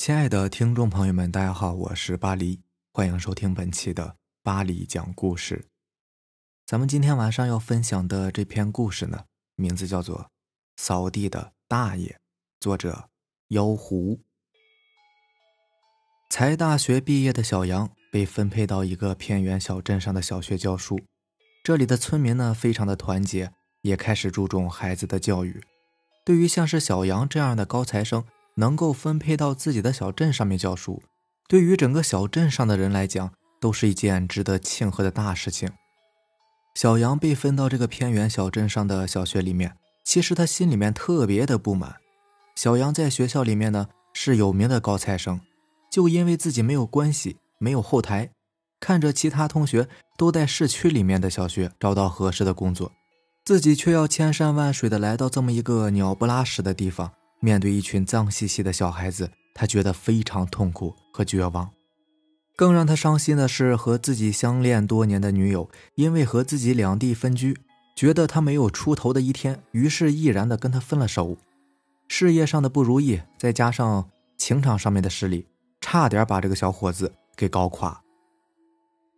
亲爱的听众朋友们，大家好，我是巴黎，欢迎收听本期的巴黎讲故事。咱们今天晚上要分享的这篇故事呢，名字叫做《扫地的大爷》，作者妖狐。才大学毕业的小杨被分配到一个偏远小镇上的小学教书，这里的村民呢，非常的团结，也开始注重孩子的教育。对于像是小杨这样的高材生，能够分配到自己的小镇上面教书，对于整个小镇上的人来讲，都是一件值得庆贺的大事情。小杨被分到这个偏远小镇上的小学里面，其实他心里面特别的不满。小杨在学校里面呢是有名的高材生，就因为自己没有关系、没有后台，看着其他同学都在市区里面的小学找到合适的工作，自己却要千山万水的来到这么一个鸟不拉屎的地方，面对一群脏兮兮的小孩子，他觉得非常痛苦和绝望。更让他伤心的是，和自己相恋多年的女友，因为和自己两地分居，觉得他没有出头的一天，于是毅然的跟他分了手。事业上的不如意，再加上情场上面的失利，差点把这个小伙子给搞垮。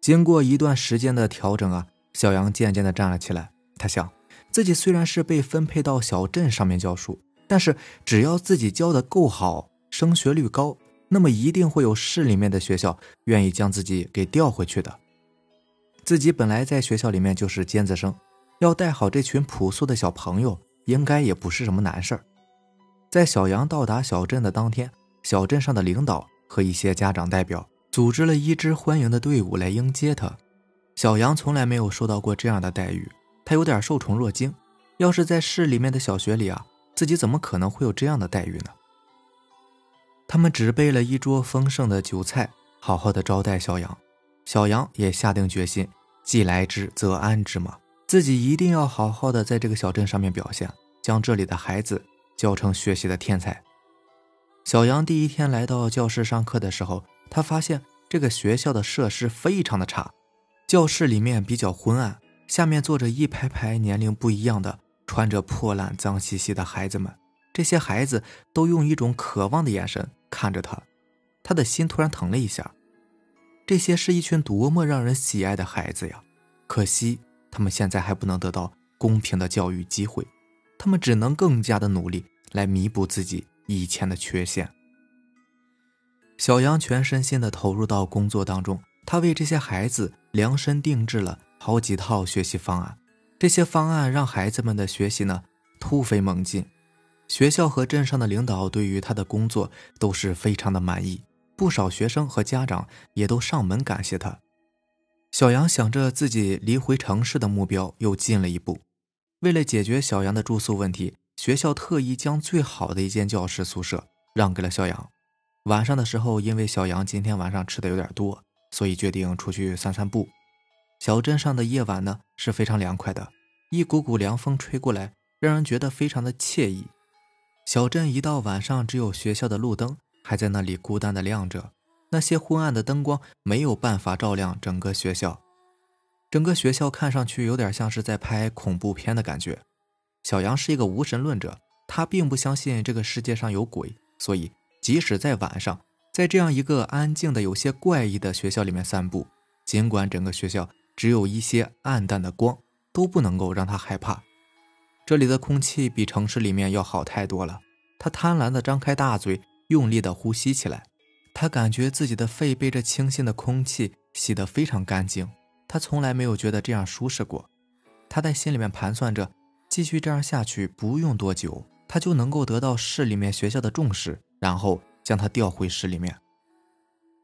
经过一段时间的调整啊，小杨渐渐的站了起来。他想，自己虽然是被分配到小镇上面教书，但是只要自己教的够好，升学率高。那么一定会有市里面的学校愿意将自己给调回去的。自己本来在学校里面就是尖子生，要带好这群朴素的小朋友，应该也不是什么难事儿。在小杨到达小镇的当天，小镇上的领导和一些家长代表组织了一支欢迎的队伍来迎接他。小杨从来没有受到过这样的待遇，他有点受宠若惊。要是在市里面的小学里啊，自己怎么可能会有这样的待遇呢？他们只备了一桌丰盛的酒菜，好好的招待小杨。小杨也下定决心，既来之则安之嘛，自己一定要好好的在这个小镇上面表现，将这里的孩子教成学习的天才。小杨第一天来到教室上课的时候，他发现这个学校的设施非常的差，教室里面比较昏暗，下面坐着一排排年龄不一样的、穿着破烂、脏兮兮的孩子们。这些孩子都用一种渴望的眼神。看着他，他的心突然疼了一下。这些是一群多么让人喜爱的孩子呀！可惜他们现在还不能得到公平的教育机会，他们只能更加的努力来弥补自己以前的缺陷。小杨全身心的投入到工作当中，他为这些孩子量身定制了好几套学习方案。这些方案让孩子们的学习呢突飞猛进。学校和镇上的领导对于他的工作都是非常的满意，不少学生和家长也都上门感谢他。小杨想着自己离回城市的目标又近了一步，为了解决小杨的住宿问题，学校特意将最好的一间教师宿舍让给了小杨。晚上的时候，因为小杨今天晚上吃的有点多，所以决定出去散散步。小镇上的夜晚呢是非常凉快的，一股股凉风吹过来，让人觉得非常的惬意。小镇一到晚上，只有学校的路灯还在那里孤单的亮着。那些昏暗的灯光没有办法照亮整个学校，整个学校看上去有点像是在拍恐怖片的感觉。小杨是一个无神论者，他并不相信这个世界上有鬼，所以即使在晚上，在这样一个安静的、有些怪异的学校里面散步，尽管整个学校只有一些暗淡的光，都不能够让他害怕。这里的空气比城市里面要好太多了。他贪婪地张开大嘴，用力地呼吸起来。他感觉自己的肺被这清新的空气洗得非常干净。他从来没有觉得这样舒适过。他在心里面盘算着，继续这样下去，不用多久，他就能够得到市里面学校的重视，然后将他调回市里面。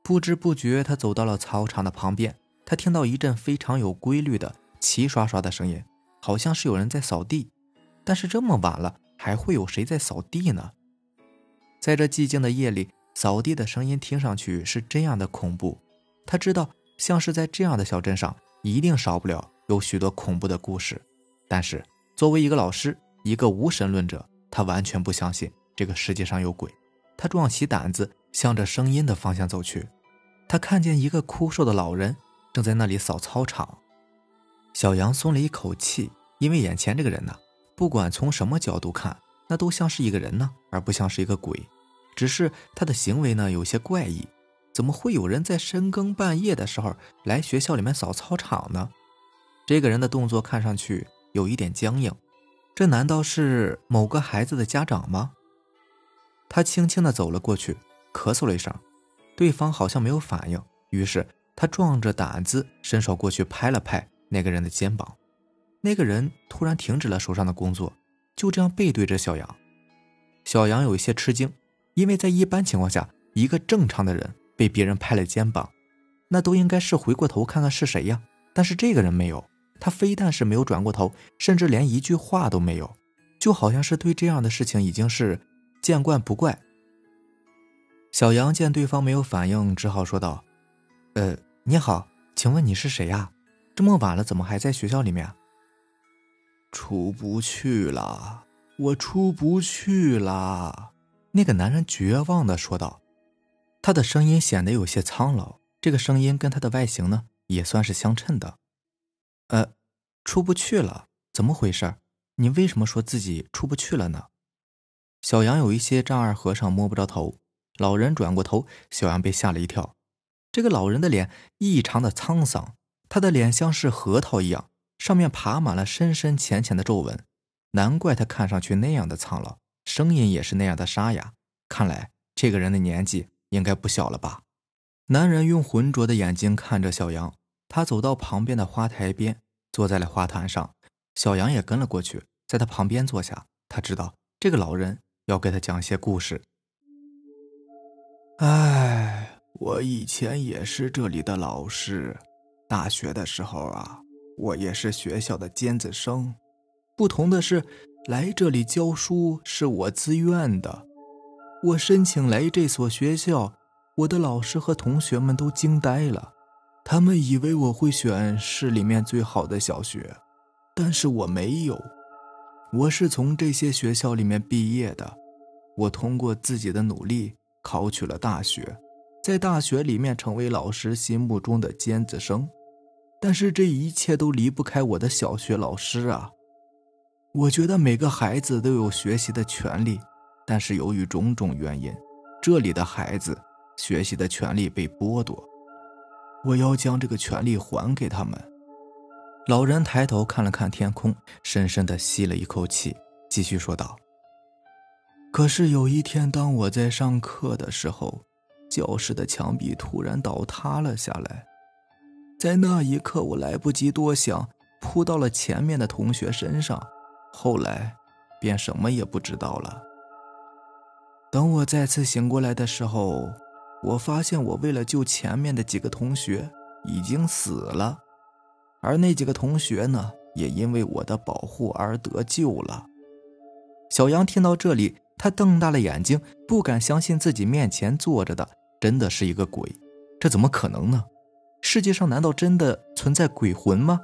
不知不觉，他走到了操场的旁边。他听到一阵非常有规律的齐刷刷的声音，好像是有人在扫地。但是这么晚了，还会有谁在扫地呢？在这寂静的夜里，扫地的声音听上去是这样的恐怖。他知道，像是在这样的小镇上，一定少不了有许多恐怖的故事。但是作为一个老师，一个无神论者，他完全不相信这个世界上有鬼。他壮起胆子，向着声音的方向走去。他看见一个枯瘦的老人正在那里扫操场。小杨松了一口气，因为眼前这个人呢。不管从什么角度看，那都像是一个人呢，而不像是一个鬼。只是他的行为呢有些怪异。怎么会有人在深更半夜的时候来学校里面扫操场呢？这个人的动作看上去有一点僵硬，这难道是某个孩子的家长吗？他轻轻的走了过去，咳嗽了一声，对方好像没有反应，于是他壮着胆子伸手过去拍了拍那个人的肩膀，那个人突然停止了手上的工作，就这样背对着小杨。小杨有一些吃惊，因为在一般情况下，一个正常的人。被别人拍了肩膀，那都应该是回过头看看是谁呀。但是这个人没有，他非但是没有转过头，甚至连一句话都没有，就好像是对这样的事情已经是见惯不怪。小杨见对方没有反应，只好说道：“呃，你好，请问你是谁呀？这么晚了，怎么还在学校里面？”出不去了，我出不去了。那个男人绝望的说道。他的声音显得有些苍老，这个声音跟他的外形呢也算是相称的。呃，出不去了，怎么回事？你为什么说自己出不去了呢？小杨有一些丈二和尚摸不着头。老人转过头，小杨被吓了一跳。这个老人的脸异常的沧桑，他的脸像是核桃一样，上面爬满了深深浅浅的皱纹，难怪他看上去那样的苍老，声音也是那样的沙哑。看来这个人的年纪。应该不小了吧？男人用浑浊的眼睛看着小杨，他走到旁边的花台边，坐在了花坛上。小杨也跟了过去，在他旁边坐下。他知道这个老人要给他讲些故事。哎，我以前也是这里的老师，大学的时候啊，我也是学校的尖子生。不同的是，来这里教书是我自愿的。我申请来这所学校，我的老师和同学们都惊呆了，他们以为我会选市里面最好的小学，但是我没有，我是从这些学校里面毕业的，我通过自己的努力考取了大学，在大学里面成为老师心目中的尖子生，但是这一切都离不开我的小学老师啊，我觉得每个孩子都有学习的权利。但是由于种种原因，这里的孩子学习的权利被剥夺。我要将这个权利还给他们。老人抬头看了看天空，深深的吸了一口气，继续说道：“可是有一天，当我在上课的时候，教室的墙壁突然倒塌了下来。在那一刻，我来不及多想，扑到了前面的同学身上。后来，便什么也不知道了。”等我再次醒过来的时候，我发现我为了救前面的几个同学已经死了，而那几个同学呢，也因为我的保护而得救了。小杨听到这里，他瞪大了眼睛，不敢相信自己面前坐着的真的是一个鬼，这怎么可能呢？世界上难道真的存在鬼魂吗？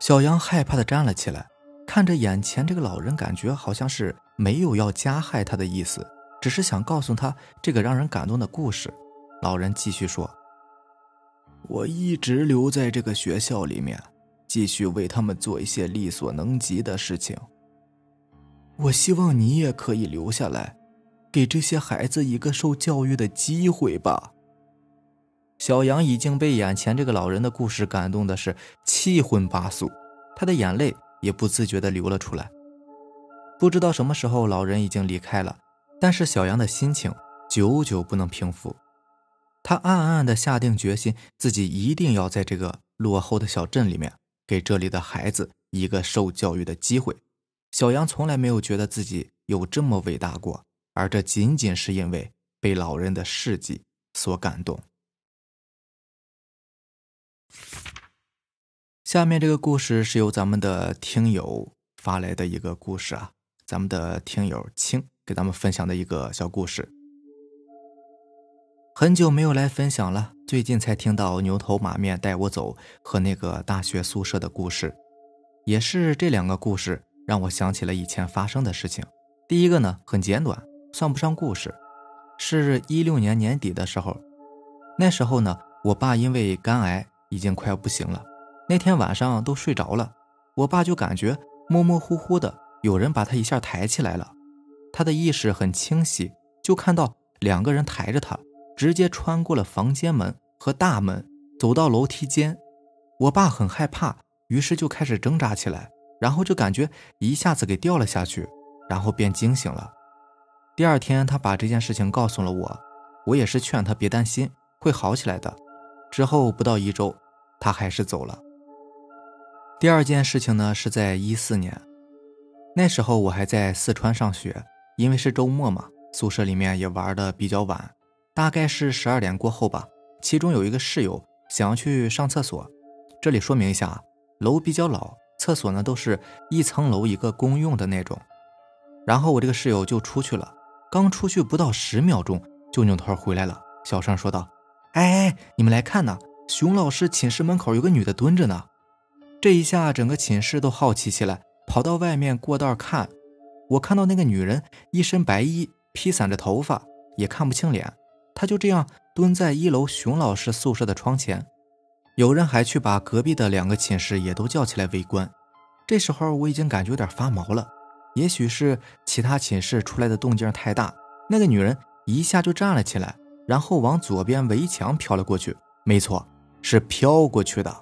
小杨害怕的站了起来，看着眼前这个老人，感觉好像是没有要加害他的意思。只是想告诉他这个让人感动的故事。老人继续说：“我一直留在这个学校里面，继续为他们做一些力所能及的事情。我希望你也可以留下来，给这些孩子一个受教育的机会吧。”小杨已经被眼前这个老人的故事感动的是七荤八素，他的眼泪也不自觉地流了出来。不知道什么时候，老人已经离开了。但是小杨的心情久久不能平复，他暗暗的下定决心，自己一定要在这个落后的小镇里面给这里的孩子一个受教育的机会。小杨从来没有觉得自己有这么伟大过，而这仅仅是因为被老人的事迹所感动。下面这个故事是由咱们的听友发来的一个故事啊，咱们的听友青。给咱们分享的一个小故事。很久没有来分享了，最近才听到牛头马面带我走和那个大学宿舍的故事，也是这两个故事让我想起了以前发生的事情。第一个呢很简短，算不上故事，是一六年年底的时候，那时候呢我爸因为肝癌已经快要不行了，那天晚上都睡着了，我爸就感觉模模糊糊的有人把他一下抬起来了。他的意识很清晰，就看到两个人抬着他，直接穿过了房间门和大门，走到楼梯间。我爸很害怕，于是就开始挣扎起来，然后就感觉一下子给掉了下去，然后便惊醒了。第二天，他把这件事情告诉了我，我也是劝他别担心，会好起来的。之后不到一周，他还是走了。第二件事情呢，是在一四年，那时候我还在四川上学，因为是周末嘛，宿舍里面也玩的比较晚，大概是十二点过后吧。其中有一个室友想要去上厕所。这里说明一下，楼比较老，厕所呢都是一层楼一个公用的那种。然后我这个室友就出去了，刚出去不到十秒钟，就扭头回来了，小声说道：“哎哎，你们来看呐，熊老师寝室门口有个女的蹲着呢。”这一下整个寝室都好奇起来，跑到外面过道看。我看到那个女人一身白衣，披散着头发，也看不清脸，她就这样蹲在一楼熊老师宿舍的窗前。有人还去把隔壁的两个寝室也都叫起来围观。这时候我已经感觉有点发毛了，也许是其他寝室出来的动静太大，那个女人一下就站了起来，然后往左边围墙飘了过去。没错，是飘过去的。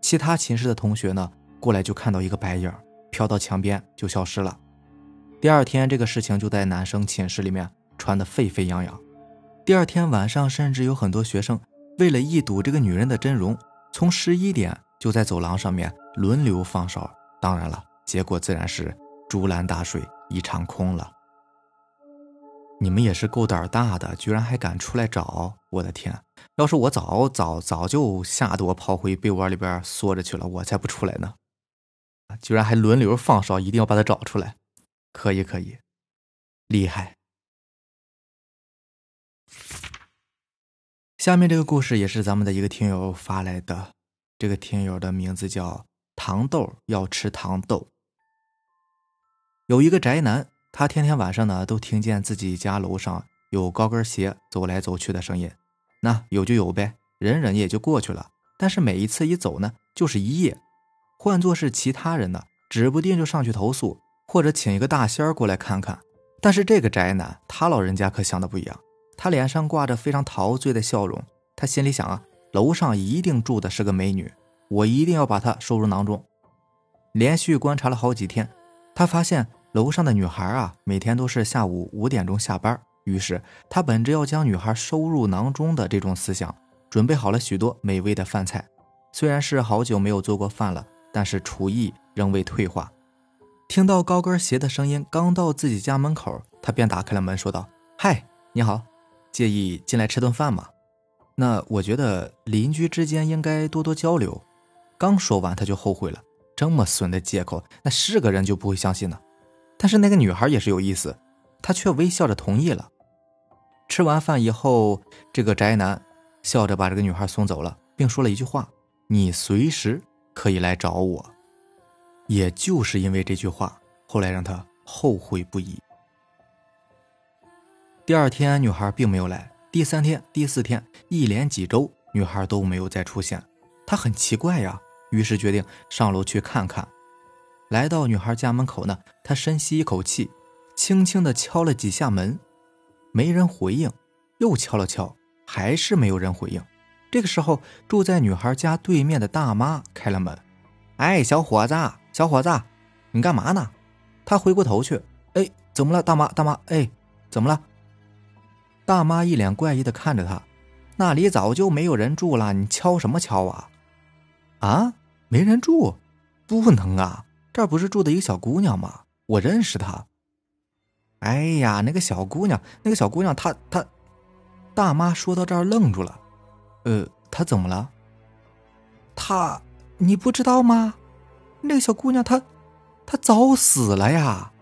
其他寝室的同学呢，过来就看到一个白影飘到墙边就消失了。第二天，这个事情就在男生寝室里面传得沸沸扬扬。第二天晚上，甚至有很多学生。为了一睹这个女人的真容，从十一点就在走廊上面轮流放哨。当然了，结果自然是竹篮打水一场空了。你们也是够胆大的，居然还敢出来找！我的天，要是我早早早就吓得我跑回被窝里边缩着去了，我才不出来呢！居然还轮流放哨，一定要把他找出来！可以可以，厉害。下面这个故事也是咱们的一个听友发来的，这个听友的名字叫糖豆，要吃糖豆。有一个宅男，他天天晚上呢都听见自己家楼上有高跟鞋走来走去的声音，那有就有呗，忍忍也就过去了。但是每一次一走呢，就是一夜。换做是其他人呢，指不定就上去投诉，或者请一个大仙儿过来看看。但是这个宅男，他老人家可想的不一样。他脸上挂着非常陶醉的笑容，他心里想啊，楼上一定住的是个美女，我一定要把她收入囊中。连续观察了好几天，他发现楼上的女孩啊，每天都是下午五点钟下班。于是他本着要将女孩收入囊中的这种思想，准备好了许多美味的饭菜。虽然是好久没有做过饭了，但是厨艺仍未退化。听到高跟鞋的声音，刚到自己家门口，他便打开了门，说道：“嗨，你好。”介意进来吃顿饭吗？那我觉得邻居之间应该多多交流。刚说完，他就后悔了。这么损的借口，那是个人就不会相信呢。但是那个女孩也是有意思，她却微笑着同意了。吃完饭以后，这个宅男笑着把这个女孩送走了，并说了一句话：“你随时可以来找我。”也就是因为这句话，后来让他后悔不已。第二天，女孩并没有来。第三天、第四天，一连几周，女孩都没有再出现。他很奇怪呀，于是决定上楼去看看。来到女孩家门口呢，他深吸一口气，轻轻的敲了几下门，没人回应。又敲了敲，还是没有人回应。这个时候，住在女孩家对面的大妈开了门：“哎，小伙子，小伙子，你干嘛呢？”他回过头去：“哎，怎么了，大妈？大妈，哎，怎么了？”大妈一脸怪异的看着他，那里早就没有人住了，你敲什么敲啊？啊，没人住？不能啊，这儿不是住的一个小姑娘吗？我认识她。哎呀，那个小姑娘，那个小姑娘，她她……大妈说到这儿愣住了。呃，她怎么了？她，你不知道吗？那个小姑娘，她，她早死了呀。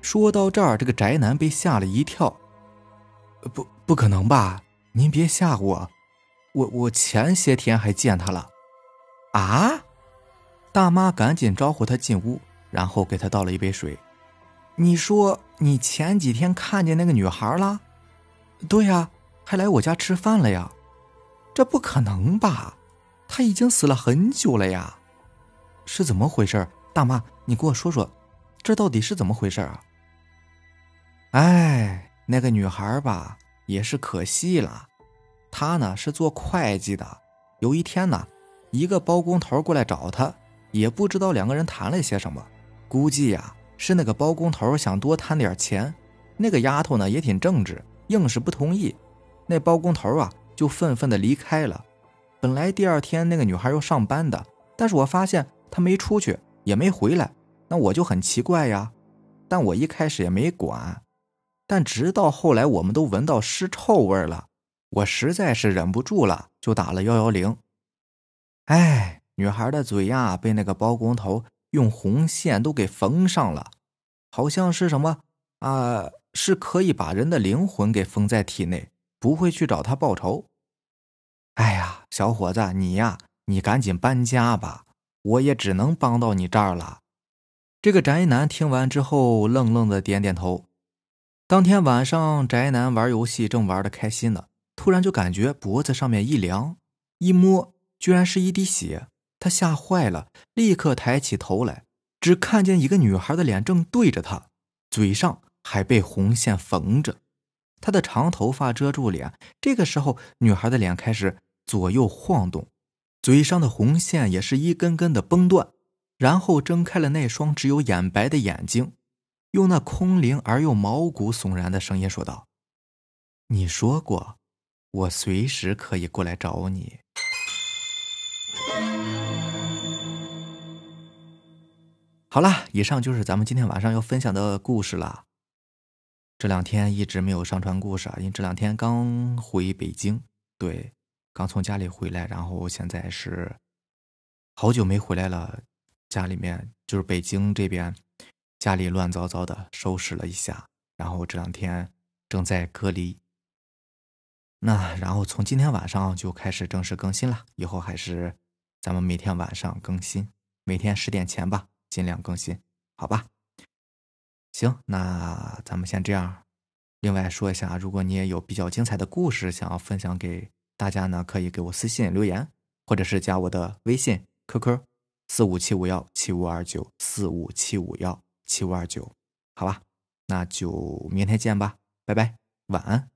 说到这儿，这个宅男被吓了一跳。不，不可能吧！您别吓唬我，我我前些天还见她了。啊！大妈赶紧招呼他进屋，然后给他倒了一杯水。你说你前几天看见那个女孩了？对呀，还来我家吃饭了呀。这不可能吧？她已经死了很久了呀。是怎么回事？大妈，你给我说说，这到底是怎么回事啊？哎。那个女孩吧，也是可惜了。她呢是做会计的，有一天呢，一个包工头过来找她，也不知道两个人谈了些什么，估计呀是那个包工头想多贪点钱，那个丫头呢也挺正直，硬是不同意。那包工头啊就愤愤的离开了。本来第二天那个女孩要上班的，但是我发现她没出去，也没回来，那我就很奇怪呀。但我一开始也没管，但直到后来我们都闻到尸臭味了，我实在是忍不住了，就打了幺幺零。哎，女孩的嘴呀被那个包工头用红线都给缝上了，好像是什么啊，是可以把人的灵魂给封在体内，不会去找他报仇。哎呀，小伙子，你呀，你赶紧搬家吧，我也只能帮到你这儿了。这个宅男听完之后，愣愣的点点头。当天晚上，宅男玩游戏正玩的开心呢，突然就感觉脖子上面一凉，一摸，居然是一滴血。他吓坏了，立刻抬起头来，只看见一个女孩的脸正对着他，嘴上还被红线缝着。他的长头发遮住脸，这个时候，女孩的脸开始左右晃动，嘴上的红线也是一根根的崩断，然后睁开了那双只有眼白的眼睛，用那空灵而又毛骨悚然的声音说道：“你说过，我随时可以过来找你。”好了，以上就是咱们今天晚上要分享的故事了。这两天一直没有上传故事啊，因为这两天刚回北京，对，刚从家里回来，然后现在是好久没回来了，家里面就是北京这边家里乱糟糟的，收拾了一下，然后这两天正在隔离。那然后从今天晚上就开始正式更新了，以后还是咱们每天晚上更新，每天十点前吧，尽量更新，好吧？行，那咱们先这样。另外说一下，如果你也有比较精彩的故事想要分享给大家呢，可以给我私信留言，或者是加我的微信 QQ 四五七五幺七五二九四五七五幺七五二九，好吧，那就明天见吧，拜拜，晚安。